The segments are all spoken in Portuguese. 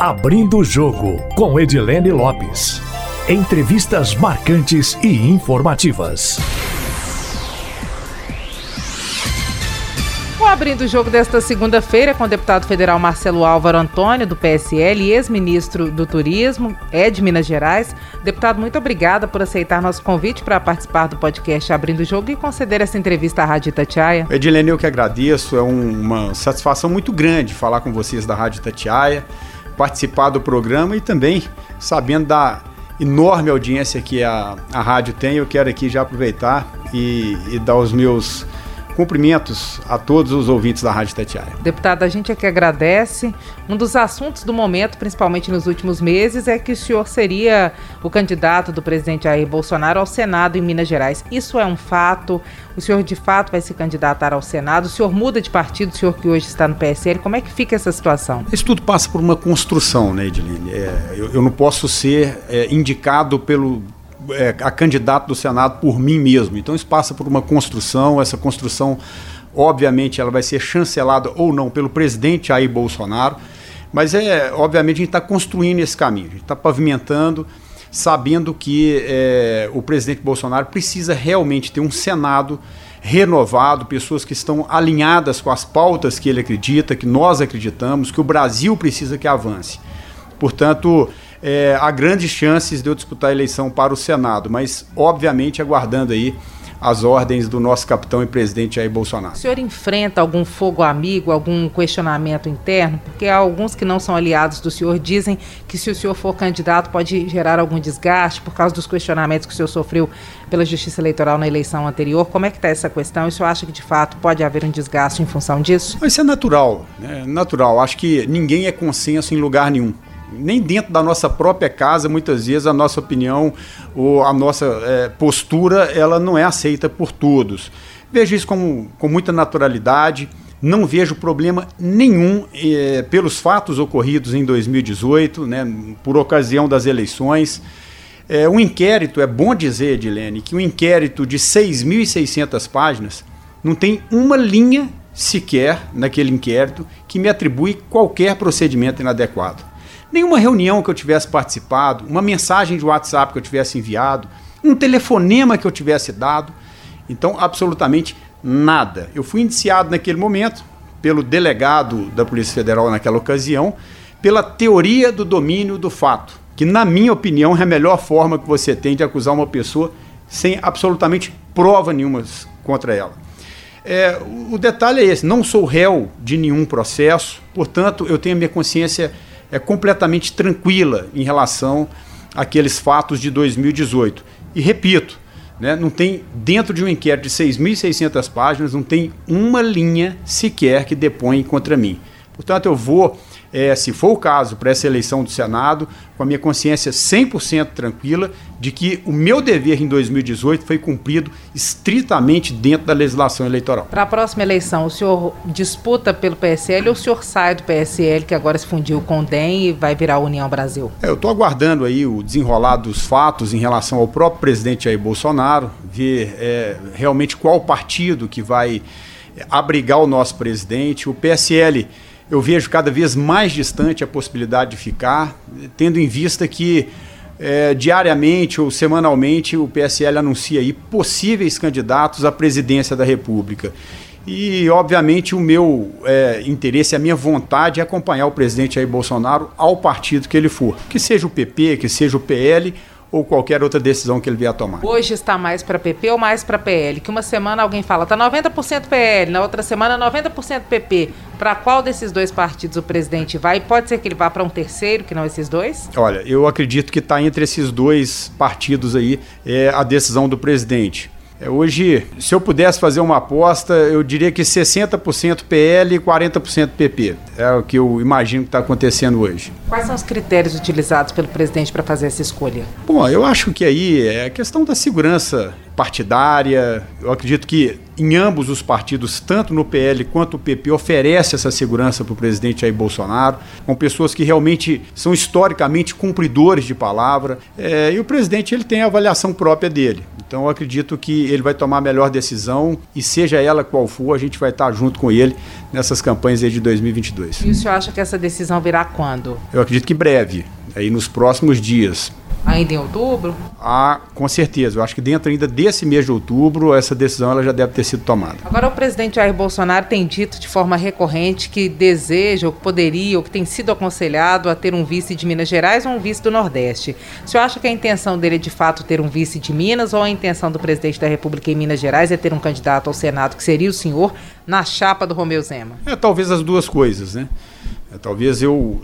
Abrindo o Jogo, com Edilene Lopes. Entrevistas marcantes e informativas. O Abrindo o Jogo desta segunda-feira com o deputado federal Marcelo Álvaro Antônio, do PSL, e ex-ministro do Turismo, é de Minas Gerais. Deputado, muito obrigada por aceitar nosso convite para participar do podcast Abrindo o Jogo e conceder essa entrevista à Rádio Itatiaia. Edilene, eu que agradeço. É um, uma satisfação muito grande falar com vocês da Rádio Itatiaia participar do programa e também sabendo da enorme audiência que a, a rádio tem, eu quero aqui já aproveitar e, e dar os meus Cumprimentos a todos os ouvintes da Rádio Tatiaia. Deputado, a gente aqui agradece. Um dos assuntos do momento, principalmente nos últimos meses, é que o senhor seria o candidato do presidente Jair Bolsonaro ao Senado em Minas Gerais. Isso é um fato? O senhor de fato vai se candidatar ao Senado? O senhor muda de partido, o senhor que hoje está no PSL? Como é que fica essa situação? Isso tudo passa por uma construção, né, Edilene? É, eu, eu, não posso ser é, indicado pelo é, a candidato do Senado por mim mesmo. Então isso passa por uma construção, essa construção, obviamente, ela vai ser chancelada ou não pelo presidente Jair Bolsonaro, mas é, obviamente, a gente está construindo esse caminho, a gente está pavimentando, sabendo que é, o presidente Bolsonaro precisa realmente ter um Senado renovado, pessoas que estão alinhadas com as pautas que ele acredita, que nós acreditamos, que o Brasil precisa que avance. Portanto, é, há grandes chances de eu disputar a eleição para o Senado, mas obviamente aguardando aí as ordens do nosso capitão e presidente Jair Bolsonaro. O senhor enfrenta algum fogo amigo, algum questionamento interno? Porque alguns que não são aliados do senhor dizem que se o senhor for candidato pode gerar algum desgaste por causa dos questionamentos que o senhor sofreu pela Justiça Eleitoral na eleição anterior. Como é que está essa questão? E o senhor acha que de fato pode haver um desgaste em função disso? Isso é natural, né? natural. Acho que ninguém é consenso em lugar nenhum nem dentro da nossa própria casa, muitas vezes a nossa opinião ou a nossa é, postura ela não é aceita por todos. Vejo isso com, com muita naturalidade. Não vejo problema nenhum é, pelos fatos ocorridos em 2018, né, por ocasião das eleições. É, um inquérito, é bom dizer, Edilene, que um inquérito de 6.600 páginas não tem uma linha sequer naquele inquérito que me atribui qualquer procedimento inadequado nenhuma reunião que eu tivesse participado, uma mensagem de WhatsApp que eu tivesse enviado, um telefonema que eu tivesse dado. Então, absolutamente nada. Eu fui indiciado naquele momento pelo delegado da Polícia Federal naquela ocasião, pela teoria do domínio do fato, que, na minha opinião, é a melhor forma que você tem de acusar uma pessoa sem absolutamente prova nenhuma contra ela. É, o detalhe é esse: não sou réu de nenhum processo, portanto, eu tenho a minha consciência é completamente tranquila em relação àqueles fatos de 2018. E repito, né, não tem, dentro de um inquérito de 6.600 páginas, não tem uma linha sequer que depõe contra mim. Portanto, eu vou é, se for o caso, para essa eleição do Senado, com a minha consciência 100% tranquila de que o meu dever em 2018 foi cumprido estritamente dentro da legislação eleitoral. Para a próxima eleição, o senhor disputa pelo PSL ou o senhor sai do PSL, que agora se fundiu com o DEM e vai virar União Brasil? É, eu estou aguardando aí o desenrolar dos fatos em relação ao próprio presidente Jair Bolsonaro, ver é, realmente qual partido que vai abrigar o nosso presidente. O PSL eu vejo cada vez mais distante a possibilidade de ficar, tendo em vista que é, diariamente ou semanalmente o PSL anuncia aí possíveis candidatos à presidência da República. E, obviamente, o meu é, interesse, a minha vontade é acompanhar o presidente Jair Bolsonaro ao partido que ele for, que seja o PP, que seja o PL ou qualquer outra decisão que ele vier a tomar. Hoje está mais para PP ou mais para PL? Que uma semana alguém fala está 90% PL, na outra semana 90% PP. Para qual desses dois partidos o presidente vai? Pode ser que ele vá para um terceiro, que não esses dois? Olha, eu acredito que está entre esses dois partidos aí é, a decisão do presidente. É, hoje, se eu pudesse fazer uma aposta, eu diria que 60% PL e 40% PP. É o que eu imagino que está acontecendo hoje. Quais são os critérios utilizados pelo presidente para fazer essa escolha? Bom, eu acho que aí é a questão da segurança partidária. Eu acredito que em ambos os partidos, tanto no PL quanto no PP, oferece essa segurança para o presidente Jair Bolsonaro, com pessoas que realmente são historicamente cumpridores de palavra. É, e o presidente ele tem a avaliação própria dele. Então eu acredito que ele vai tomar a melhor decisão e seja ela qual for, a gente vai estar junto com ele nessas campanhas de 2022. E o senhor acha que essa decisão virá quando? Eu acredito que breve, aí nos próximos dias. Ainda em outubro? Ah, com certeza. Eu acho que dentro ainda desse mês de outubro, essa decisão ela já deve ter sido tomada. Agora, o presidente Jair Bolsonaro tem dito de forma recorrente que deseja, ou que poderia, ou que tem sido aconselhado a ter um vice de Minas Gerais ou um vice do Nordeste. O senhor acha que a intenção dele é de fato ter um vice de Minas ou a intenção do presidente da República em Minas Gerais é ter um candidato ao Senado, que seria o senhor, na chapa do Romeu Zema? É, talvez as duas coisas, né? É, talvez eu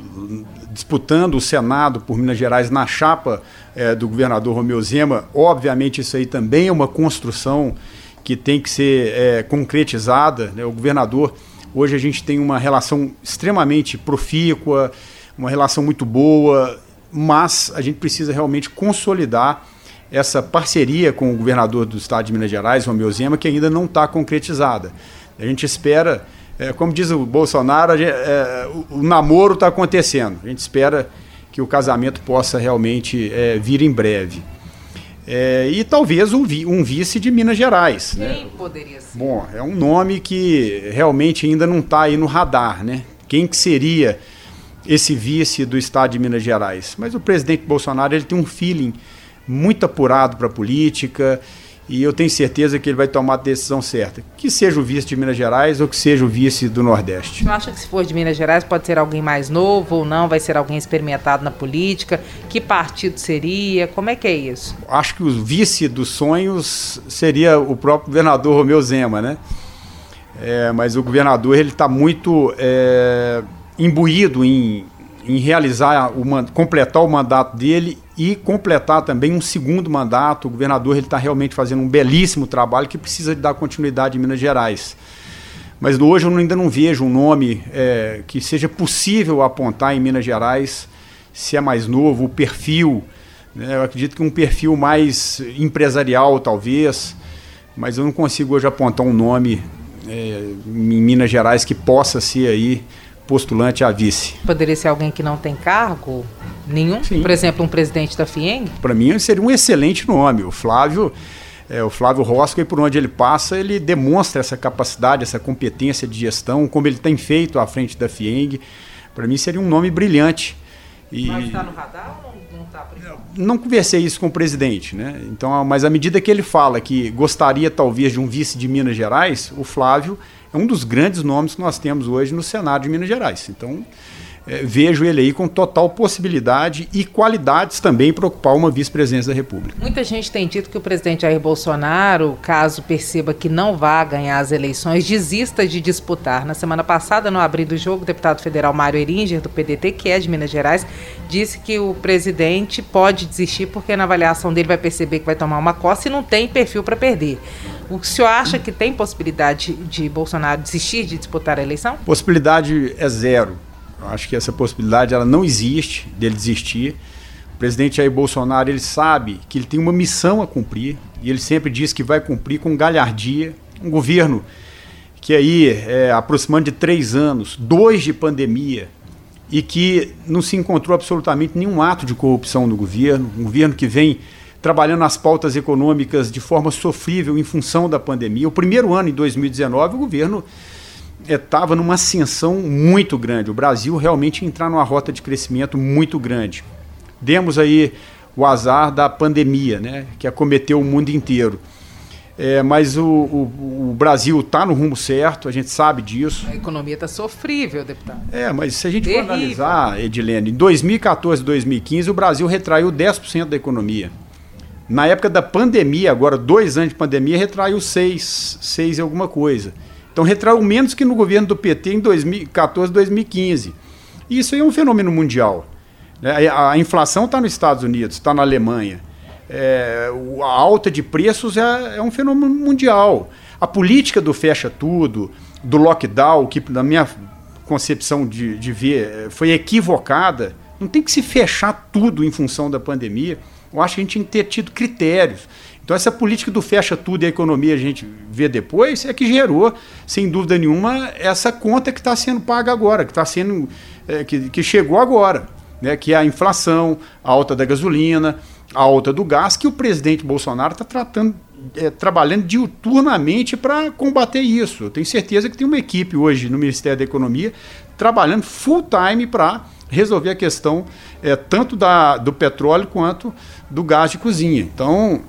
disputando o Senado por Minas Gerais na chapa é, do governador Romeu Zema, obviamente isso aí também é uma construção que tem que ser é, concretizada. Né? O governador, hoje a gente tem uma relação extremamente profícua, uma relação muito boa, mas a gente precisa realmente consolidar essa parceria com o governador do estado de Minas Gerais, Romeu Zema, que ainda não está concretizada. A gente espera é, como diz o Bolsonaro, gente, é, o, o, namoro está acontecendo. A gente espera que o casamento possa realmente é, vir em breve. É, e talvez um, um, vice de Minas Gerais. Né? Quem né? poderia ser? Bom, é um nome que realmente ainda não está aí no radar, né? Quem que seria esse vice do estado de Minas Gerais? Mas o presidente Bolsonaro ele tem um feeling muito apurado para a política e eu tenho certeza que ele vai tomar a decisão certa. Que seja o vice de Minas Gerais ou que seja o vice do Nordeste. Você acha que se for de Minas Gerais pode ser alguém mais novo ou não? Vai ser alguém experimentado na política? Que partido seria? Como é que é isso? Acho que o vice dos sonhos seria o próprio governador Romeu Zema, né? É, mas o governador ele está muito é, imbuído em, em realizar, completar o mandato dele e completar também um segundo mandato. O governador ele está realmente fazendo um belíssimo trabalho que precisa de dar continuidade em Minas Gerais. Mas hoje eu ainda não vejo um nome é, que seja possível apontar em Minas Gerais, se é mais novo, o perfil. Né? Eu acredito que um perfil mais empresarial, talvez, mas eu não consigo hoje apontar um nome é, em Minas Gerais que possa ser aí postulante a vice. Poderia ser alguém que não tem cargo nenhum? Sim. Por exemplo, um presidente da FIENG? Para mim seria um excelente nome. O Flávio, é, o Flávio Rosca, e por onde ele passa, ele demonstra essa capacidade, essa competência de gestão, como ele tem feito à frente da FIENG. Para mim seria um nome brilhante. E... Mas está no radar ou não está? Não conversei isso com o presidente, né? Então, mas à medida que ele fala que gostaria talvez de um vice de Minas Gerais, o Flávio é um dos grandes nomes que nós temos hoje no Senado de Minas Gerais. Então, é, vejo ele aí com total possibilidade e qualidades também para ocupar uma vice-presidência da República. Muita gente tem dito que o presidente Jair Bolsonaro, caso perceba que não vá ganhar as eleições, desista de disputar. Na semana passada, no abrir do jogo, o deputado federal Mário Eringer, do PDT, que é de Minas Gerais, disse que o presidente pode desistir porque na avaliação dele vai perceber que vai tomar uma costa e não tem perfil para perder. O senhor acha que tem possibilidade de Bolsonaro desistir de disputar a eleição? Possibilidade é zero. Eu acho que essa possibilidade ela não existe dele desistir. O presidente Jair Bolsonaro ele sabe que ele tem uma missão a cumprir e ele sempre diz que vai cumprir com galhardia. Um governo que aí é aproximando de três anos, dois de pandemia e que não se encontrou absolutamente nenhum ato de corrupção no governo, um governo que vem trabalhando as pautas econômicas de forma sofrível em função da pandemia. O primeiro ano, em 2019, o governo estava numa ascensão muito grande. O Brasil realmente entrar numa rota de crescimento muito grande. Demos aí o azar da pandemia, né, que acometeu o mundo inteiro. É, mas o, o, o Brasil está no rumo certo, a gente sabe disso. A economia está sofrível, deputado. É, mas se a gente Terrível. for analisar, Edilene, em 2014 e 2015 o Brasil retraiu 10% da economia. Na época da pandemia, agora dois anos de pandemia, retraiu 6, 6 e alguma coisa. Então retraiu menos que no governo do PT em 2014, 2015. E isso aí é um fenômeno mundial. Né? A inflação está nos Estados Unidos, está na Alemanha. É, a alta de preços é, é, um fenômeno mundial. A política do fecha tudo, do lockdown, que na minha concepção de, de ver foi equivocada, não tem que se fechar tudo em função da pandemia. Eu acho que a gente tem que ter tido critérios. Então essa política do fecha tudo e a economia a gente vê depois é que gerou, sem dúvida nenhuma, essa conta que está sendo paga agora, que está sendo é, que, que chegou agora, né? Que é a inflação, a alta da gasolina, a alta do gás, que o presidente Bolsonaro está tratando é, trabalhando diuturnamente para combater isso. Eu tenho certeza que tem uma equipe hoje no Ministério da Economia trabalhando full time para resolver a questão é, tanto da, do petróleo quanto do gás de cozinha. Então,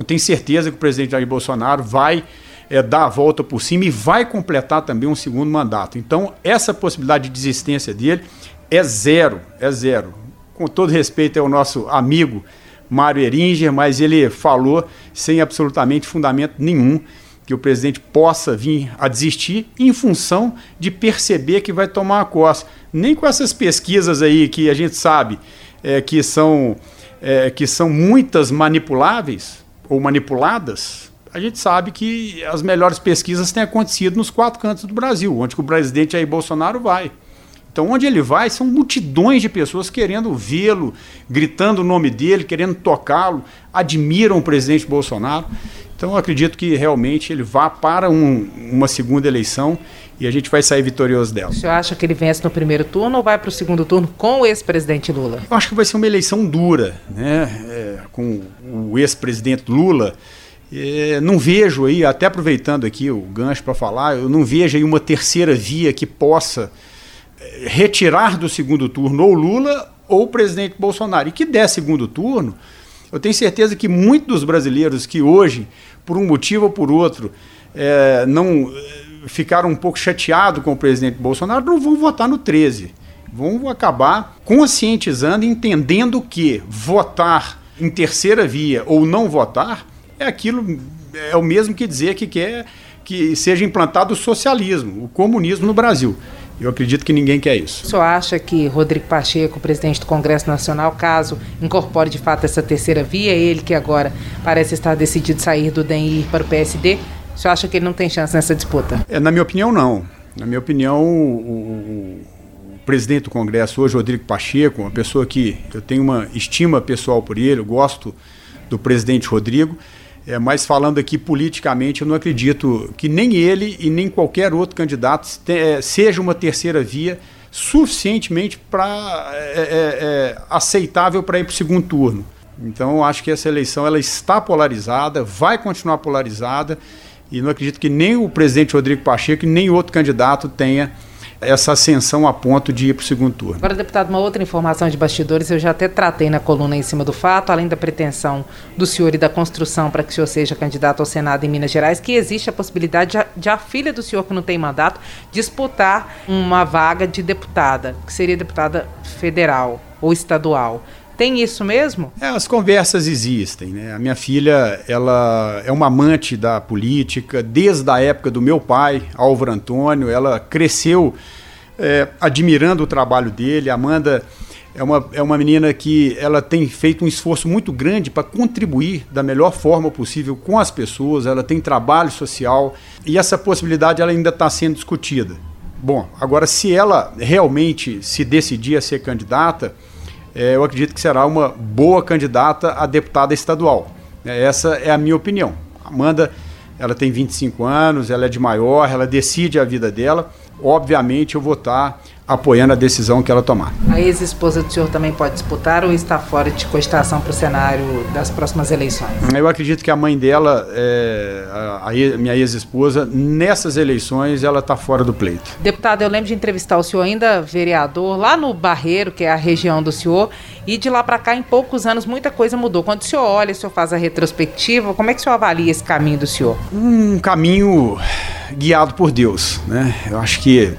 eu tenho certeza que o presidente Jair Bolsonaro vai é, dar a volta por cima e vai completar também um segundo mandato. Então, essa possibilidade de desistência dele é zero, é zero. Com todo respeito ao nosso amigo Mário Eringer, mas ele falou sem absolutamente fundamento nenhum que o presidente possa vir a desistir em função de perceber que vai tomar a costa. Nem com essas pesquisas aí que a gente sabe é, que, são, é, que são muitas manipuláveis ou manipuladas, a gente sabe que as melhores pesquisas têm acontecido nos quatro cantos do Brasil, onde o presidente Jair Bolsonaro vai. Então, onde ele vai, são multidões de pessoas querendo vê-lo, gritando o nome dele, querendo tocá-lo, admiram o presidente Bolsonaro. Então, eu acredito que realmente ele vá para um, uma segunda eleição e a gente vai sair vitorioso dela. O senhor acha que ele vence no primeiro turno ou vai para o segundo turno com o ex-presidente Lula? Eu acho que vai ser uma eleição dura, né? É, com o ex-presidente Lula. É, não vejo aí, até aproveitando aqui o gancho para falar, eu não vejo aí uma terceira via que possa é, retirar do segundo turno ou Lula ou o presidente Bolsonaro. E que der segundo turno, eu tenho certeza que muitos dos brasileiros que hoje, por um motivo ou por outro, é, não ficaram um pouco chateados com o presidente Bolsonaro, não vão votar no 13. Vão acabar conscientizando, entendendo que votar em terceira via ou não votar é aquilo, é o mesmo que dizer que quer que seja implantado o socialismo, o comunismo no Brasil. Eu acredito que ninguém quer isso. O senhor acha que Rodrigo Pacheco, presidente do Congresso Nacional, caso incorpore de fato essa terceira via, ele que agora parece estar decidido sair do DEM e ir para o PSD, senhor acha que ele não tem chance nessa disputa? É, na minha opinião, não. Na minha opinião, o, o, o presidente do Congresso hoje, Rodrigo Pacheco, uma pessoa que eu tenho uma estima pessoal por ele, eu gosto do presidente Rodrigo, é, mas falando aqui politicamente, eu não acredito que nem ele e nem qualquer outro candidato te, é, seja uma terceira via suficientemente para é, é, é, aceitável para ir para o segundo turno. Então, acho que essa eleição ela está polarizada, vai continuar polarizada, e não acredito que nem o presidente Rodrigo Pacheco nem outro candidato tenha essa ascensão a ponto de ir para o segundo turno. Agora, deputado, uma outra informação de bastidores, eu já até tratei na coluna em cima do fato, além da pretensão do senhor e da construção para que o senhor seja candidato ao Senado em Minas Gerais, que existe a possibilidade de, de a filha do senhor, que não tem mandato, disputar uma vaga de deputada, que seria deputada federal ou estadual. Tem isso mesmo? É, as conversas existem, né? A minha filha, ela é uma amante da política desde a época do meu pai, Álvaro Antônio. Ela cresceu é, admirando o trabalho dele. Amanda é uma, é uma menina que ela tem feito um esforço muito grande para contribuir da melhor forma possível com as pessoas. Ela tem trabalho social e essa possibilidade ela ainda está sendo discutida. Bom, agora se ela realmente se decidir a ser candidata, é, eu acredito que será uma boa candidata a deputada estadual. É, essa é a minha opinião. Amanda, ela tem 25 anos, ela é de maior, ela decide a vida dela. Obviamente eu vou estar apoiando a decisão que ela tomar. A ex-esposa do senhor também pode disputar ou está fora de cogitação para o cenário das próximas eleições? Eu acredito que a mãe dela, é, a, a minha ex-esposa, nessas eleições ela está fora do pleito. Deputado, eu lembro de entrevistar o senhor ainda vereador lá no Barreiro, que é a região do senhor, e de lá para cá, em poucos anos, muita coisa mudou. Quando o senhor olha, o senhor faz a retrospectiva, como é que o senhor avalia esse caminho do senhor? Um caminho guiado por Deus, né? Eu acho que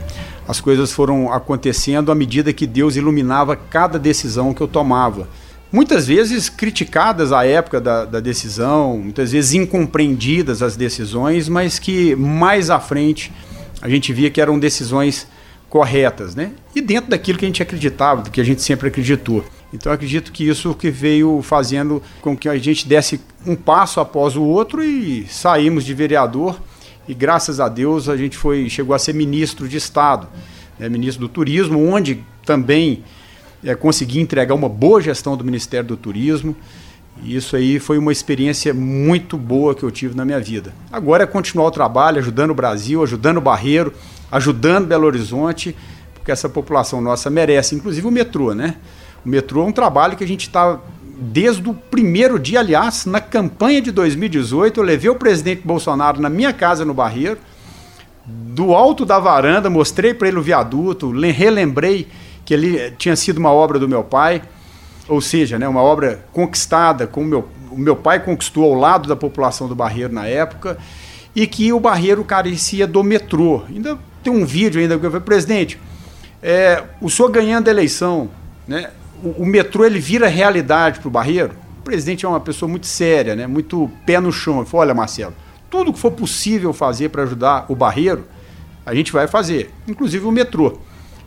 as coisas foram acontecendo à medida que Deus iluminava cada decisão que eu tomava. Muitas vezes criticadas à época da, da decisão, muitas vezes incompreendidas as decisões, mas que mais à frente a gente via que eram decisões corretas, né? E dentro daquilo que a gente acreditava, do que a gente sempre acreditou. Então acredito que isso que veio fazendo com que a gente desse um passo após o outro e saímos de vereador e graças a Deus a gente foi chegou a ser ministro de Estado, né, ministro do Turismo, onde também é, consegui entregar uma boa gestão do Ministério do Turismo E isso aí foi uma experiência muito boa que eu tive na minha vida. Agora é continuar o trabalho, ajudando o Brasil, ajudando o Barreiro, ajudando Belo Horizonte, porque essa população nossa merece, inclusive o metrô, né? O metrô é um trabalho que a gente está desde o primeiro dia, aliás, na campanha de 2018, eu levei o presidente Bolsonaro na minha casa no Barreiro, do alto da varanda, mostrei para ele o viaduto, relembrei que ele tinha sido uma obra do meu pai, ou seja, né, uma obra conquistada, com o meu, o meu pai conquistou ao lado da população do Barreiro na época, e que o Barreiro carecia do metrô. Ainda tem um vídeo ainda que eu falei, presidente, é, o senhor ganhando a eleição, né, o, o metrô ele vira realidade para o Barreiro. O presidente é uma pessoa muito séria, né, muito pé no chão. Ele falou, olha, Marcelo, tudo que for possível fazer para ajudar o Barreiro, a gente vai fazer, inclusive o metrô.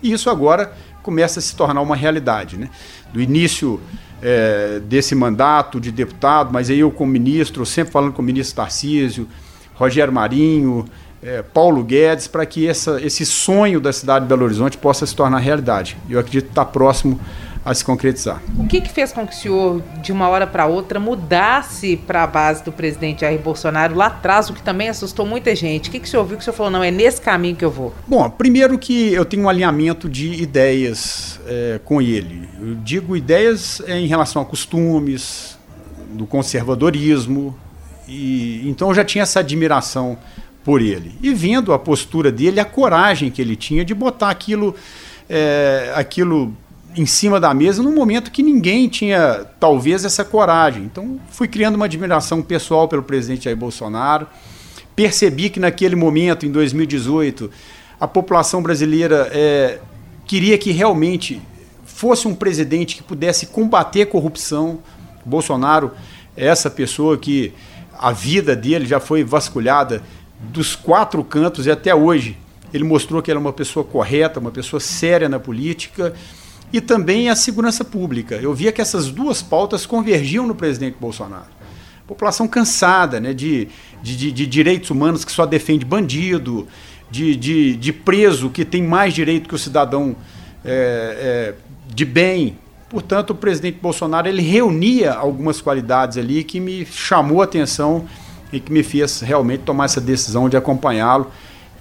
E isso agora começa a se tornar uma realidade. Né? Do início é, desse mandato de deputado, mas aí eu como ministro, sempre falando com o ministro Tarcísio, Rogério Marinho, é, Paulo Guedes, para que essa, esse sonho da cidade de Belo Horizonte possa se tornar realidade. Eu acredito que está próximo a se concretizar. O que, que fez com que o senhor, de uma hora para outra, mudasse para a base do presidente Jair Bolsonaro lá atrás, o que também assustou muita gente? O que, que o senhor viu que o senhor falou, não, é nesse caminho que eu vou? Bom, primeiro que eu tenho um alinhamento de ideias é, com ele. Eu digo ideias é, em relação a costumes, do conservadorismo, e então eu já tinha essa admiração por ele. E vendo a postura dele, a coragem que ele tinha de botar aquilo, é, aquilo em cima da mesa num momento que ninguém tinha, talvez, essa coragem. Então, fui criando uma admiração pessoal pelo presidente Jair Bolsonaro. Percebi que naquele momento, em 2018, a população brasileira é, queria que realmente fosse um presidente que pudesse combater corrupção. Bolsonaro é essa pessoa que a vida dele já foi vasculhada dos quatro cantos e até hoje ele mostrou que era uma pessoa correta, uma pessoa séria na política e também a segurança pública. Eu via que essas duas pautas convergiam no presidente Bolsonaro. População cansada né, de, de, de direitos humanos que só defende bandido, de, de, de, preso que tem mais direito que o cidadão é, é, de bem. Portanto, o presidente Bolsonaro ele reunia algumas qualidades ali que me chamou a atenção e que me fez realmente tomar essa decisão de acompanhá-lo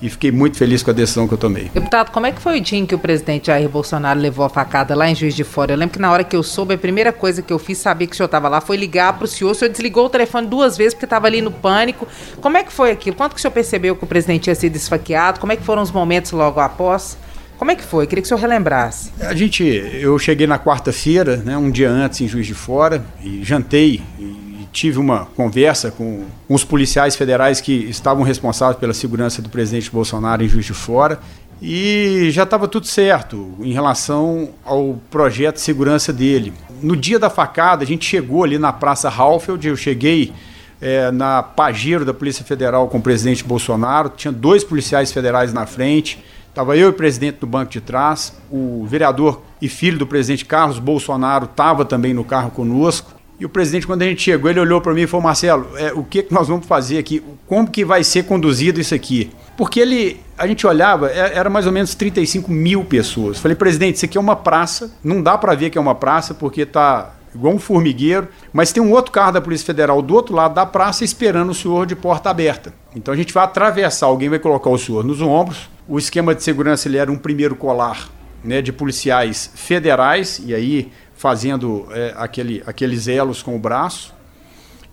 e fiquei muito feliz com a decisão que eu tomei. Deputado, como é que foi o dia em que o presidente Jair Bolsonaro levou a facada lá em Juiz de Fora? Eu lembro que na hora que eu soube, a primeira coisa que eu fiz, saber que o senhor estava lá, foi ligar para o senhor. O senhor desligou o telefone duas vezes porque estava ali no pânico. Como é que foi aquilo? Quanto que o senhor percebeu que o presidente tinha sido esfaqueado? Como é que foram os momentos logo após? Como é que foi? Queria que o senhor relembrasse. A gente, eu cheguei na quarta-feira, né, um dia antes em Juiz de Fora, e jantei e tive uma conversa com, os policiais federais que estavam responsáveis pela segurança do presidente Bolsonaro em Juiz de Fora e já estava tudo certo em relação ao projeto de segurança dele. No dia da facada, a gente chegou ali na Praça Halfeld, eu cheguei é, na Pajero da Polícia Federal com o presidente Bolsonaro, tinha dois policiais federais na frente, estava eu e o presidente do banco de trás, o vereador e filho do presidente Carlos Bolsonaro estava também no carro conosco, e o presidente, quando a gente chegou, ele olhou para mim e falou: Marcelo, é, o que, que nós vamos fazer aqui? Como que vai ser conduzido isso aqui? Porque ele, a gente olhava, é, era mais ou menos 35 mil pessoas. Falei, presidente, isso aqui é uma praça, não dá para ver que é uma praça, porque está igual um formigueiro, mas tem um outro carro da Polícia Federal do outro lado da praça esperando o senhor de porta aberta. Então a gente vai atravessar, alguém vai colocar o senhor nos ombros. O esquema de segurança ele era um primeiro colar né, de policiais federais, e aí fazendo é, aquele, aqueles elos com o braço,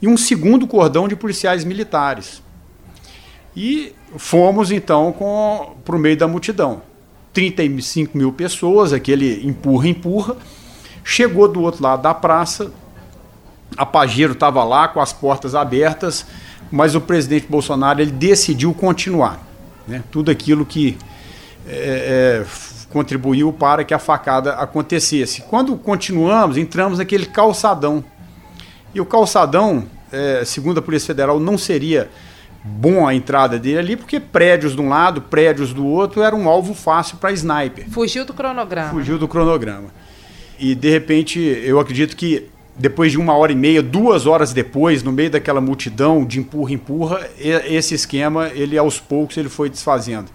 e um segundo cordão de policiais militares. E fomos então para o meio da multidão. 35 mil pessoas, aquele empurra-empurra. Chegou do outro lado da praça, a Pajero estava lá com as portas abertas, mas o presidente Bolsonaro ele decidiu continuar. Né? Tudo aquilo que é, é, contribuiu para que a facada acontecesse. Quando continuamos, entramos naquele calçadão. E o calçadão, é, segundo a Polícia Federal, não seria bom a entrada dele ali, porque prédios de um lado, prédios do outro, era um alvo fácil para sniper. Fugiu do cronograma. Fugiu do cronograma. E de repente, eu acredito que depois de uma hora e meia, duas horas depois, no meio daquela multidão de empurra-empurra, esse esquema, ele aos poucos ele foi desfazendo.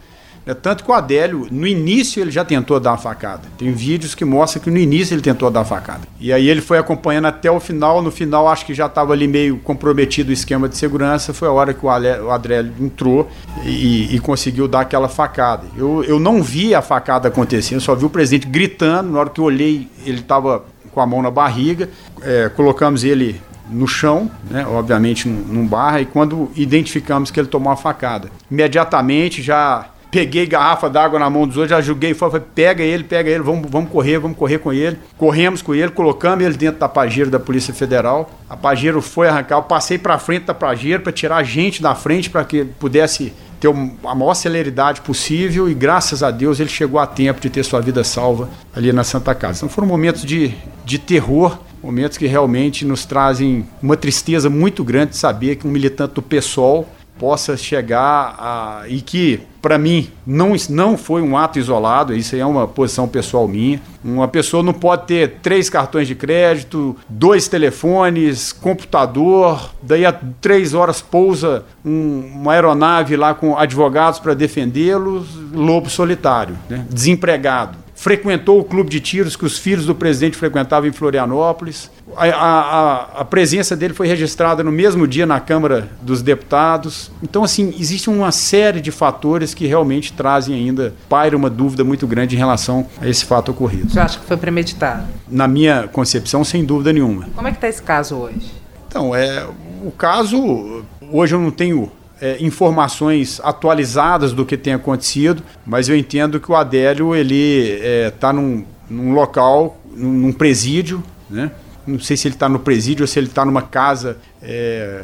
Né? Tanto que o Adélio, no início, ele já tentou dar uma facada. Tem vídeos que mostram que no início ele tentou dar uma facada. E aí ele foi acompanhando até o final. No final, acho que já estava ali meio comprometido o esquema de segurança. Foi a hora que o, Adélio entrou e, e, conseguiu dar aquela facada. Eu, eu não vi a facada acontecendo, só vi o presidente gritando. Na hora que eu olhei, ele estava com a mão na barriga. É, colocamos ele no chão, né, obviamente num barra, e quando identificamos que ele tomou uma facada. Imediatamente já peguei garrafa d'água na mão dos outros, já joguei fora, falei, pega ele, pega ele, vamos, vamos correr, vamos correr com ele. Corremos com ele, colocamos ele dentro da Pajero da Polícia Federal. A Pajero foi arrancar, eu passei para frente da Pajero para tirar a gente da frente para que pudesse ter a maior celeridade possível e graças a Deus ele chegou a tempo de ter sua vida salva ali na Santa Casa. Então foram momentos de, de terror momentos que realmente nos trazem uma tristeza muito grande de saber que um militante do PSOL possa chegar a, e que para mim não, não foi um ato isolado, isso aí é uma posição pessoal minha. Uma pessoa não pode ter três cartões de crédito, dois telefones, computador, daí a três horas pousa um, uma aeronave lá com advogados para defendê-los, lobo solitário, né? desempregado frequentou o clube de tiros que os filhos do presidente frequentavam em Florianópolis. A, a, a, presença dele foi registrada no mesmo dia na Câmara dos Deputados. Então, assim, existe uma série de fatores que realmente trazem ainda, paira uma dúvida muito grande em relação a esse fato ocorrido. Você acha que foi premeditado? Na minha concepção, sem dúvida nenhuma. Como é que está esse caso hoje? Então, é, o caso, hoje eu não tenho é, informações atualizadas do que tem acontecido, mas eu entendo que o Adélio ele está é, num, num, local, num, num, presídio, né? Não sei se ele está no presídio ou se ele está numa casa é,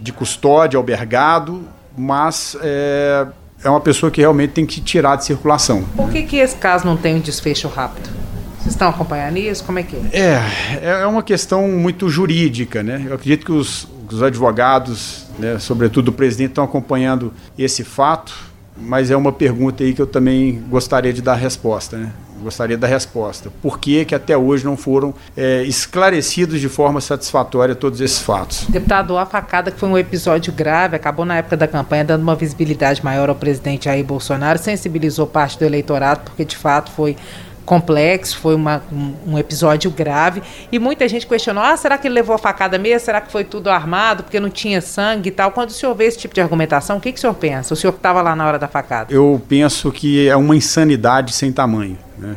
de custódia, albergado, mas é, é uma pessoa que realmente tem que tirar de circulação. Por que, que esse caso não tem um desfecho rápido? Vocês estão acompanhando isso? Como é que é? É, é uma questão muito jurídica, né? Eu acredito que os, os advogados né, sobretudo o presidente, estão acompanhando esse fato, mas é uma pergunta aí que eu também gostaria de dar resposta. Né? Gostaria da resposta. Por que, que até hoje não foram é, esclarecidos de forma satisfatória todos esses fatos? Deputado, a facada que foi um episódio grave, acabou na época da campanha dando uma visibilidade maior ao presidente Jair Bolsonaro, sensibilizou parte do eleitorado, porque de fato foi complexo, foi uma, um, um, episódio grave. E muita gente questionou: ah, será que ele levou a facada mesmo? Será que foi tudo armado porque não tinha sangue e tal? Quando o senhor vê esse tipo de argumentação, o que, que o senhor pensa? O senhor que estava lá na hora da facada? Eu penso que é uma insanidade sem tamanho. Né?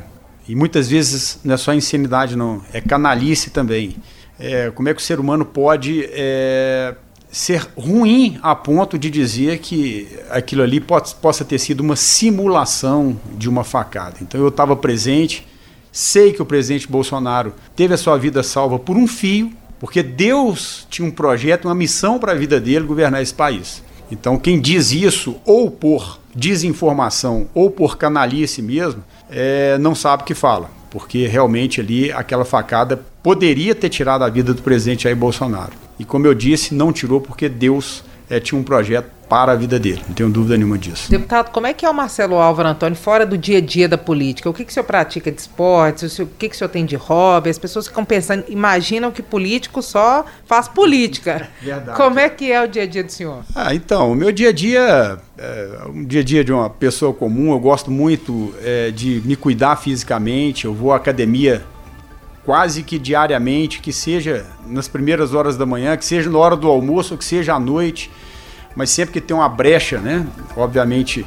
E muitas vezes não é só insanidade, não, é canalice também. É, como é que o ser humano pode. É, ser ruim a ponto de dizer que aquilo ali pode, possa ter sido uma simulação de uma facada. Então eu estava presente, sei que o presidente Bolsonaro teve a sua vida salva por um fio, porque Deus tinha um projeto, uma missão para a vida dele governar esse país. Então quem diz isso, ou por desinformação, ou por canalice mesmo, é, não sabe o que fala porque realmente ali aquela facada poderia ter tirado a vida do presidente Jair Bolsonaro. E como eu disse, não tirou porque Deus é, tinha um projeto para a vida dele, não tenho dúvida nenhuma disso. Deputado, como é que é o Marcelo Álvaro Antônio fora do dia a dia da política? O que, que o senhor pratica de esportes? O, que, que o senhor tem de hobby? As pessoas ficam pensando, imaginam que político só faz política. Verdade. Como é que é o dia a dia do senhor? Ah, então, o meu dia a dia é um dia a dia de uma pessoa comum. Eu gosto muito é, de me cuidar fisicamente. Eu vou à academia quase que diariamente, que seja nas primeiras horas da manhã, que seja na hora do almoço, que seja à noite mas sempre que tem uma brecha, né? Obviamente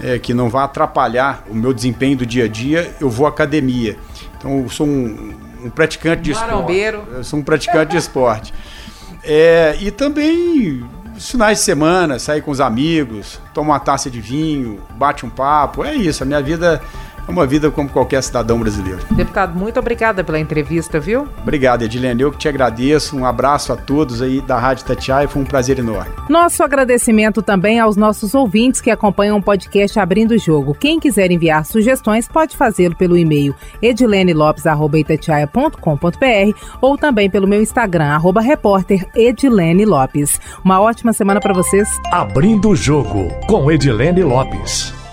é, que não vai atrapalhar o meu desempenho do dia a dia, eu vou à academia. Então eu sou um, um praticante de Marombeiro. esporte. Eu sou um praticante de esporte. É, e também finais de semana, sair com os amigos, tomar uma taça de vinho, bate um papo, é isso. A minha vida é uma vida como qualquer cidadão brasileiro. Deputado, muito obrigada pela entrevista, viu? Obrigado, Edilene. Eu que te agradeço. Um abraço a todos aí da Rádio Tatiaia. Foi um prazer enorme. Nosso agradecimento também aos nossos ouvintes que acompanham o podcast Abrindo o Jogo. Quem quiser enviar sugestões pode fazê-lo pelo e-mail edilenelopes.com.br ou também pelo meu Instagram, arroba repórter Edilene Lopes. Uma ótima semana para vocês. Abrindo o Jogo com Edilene Lopes.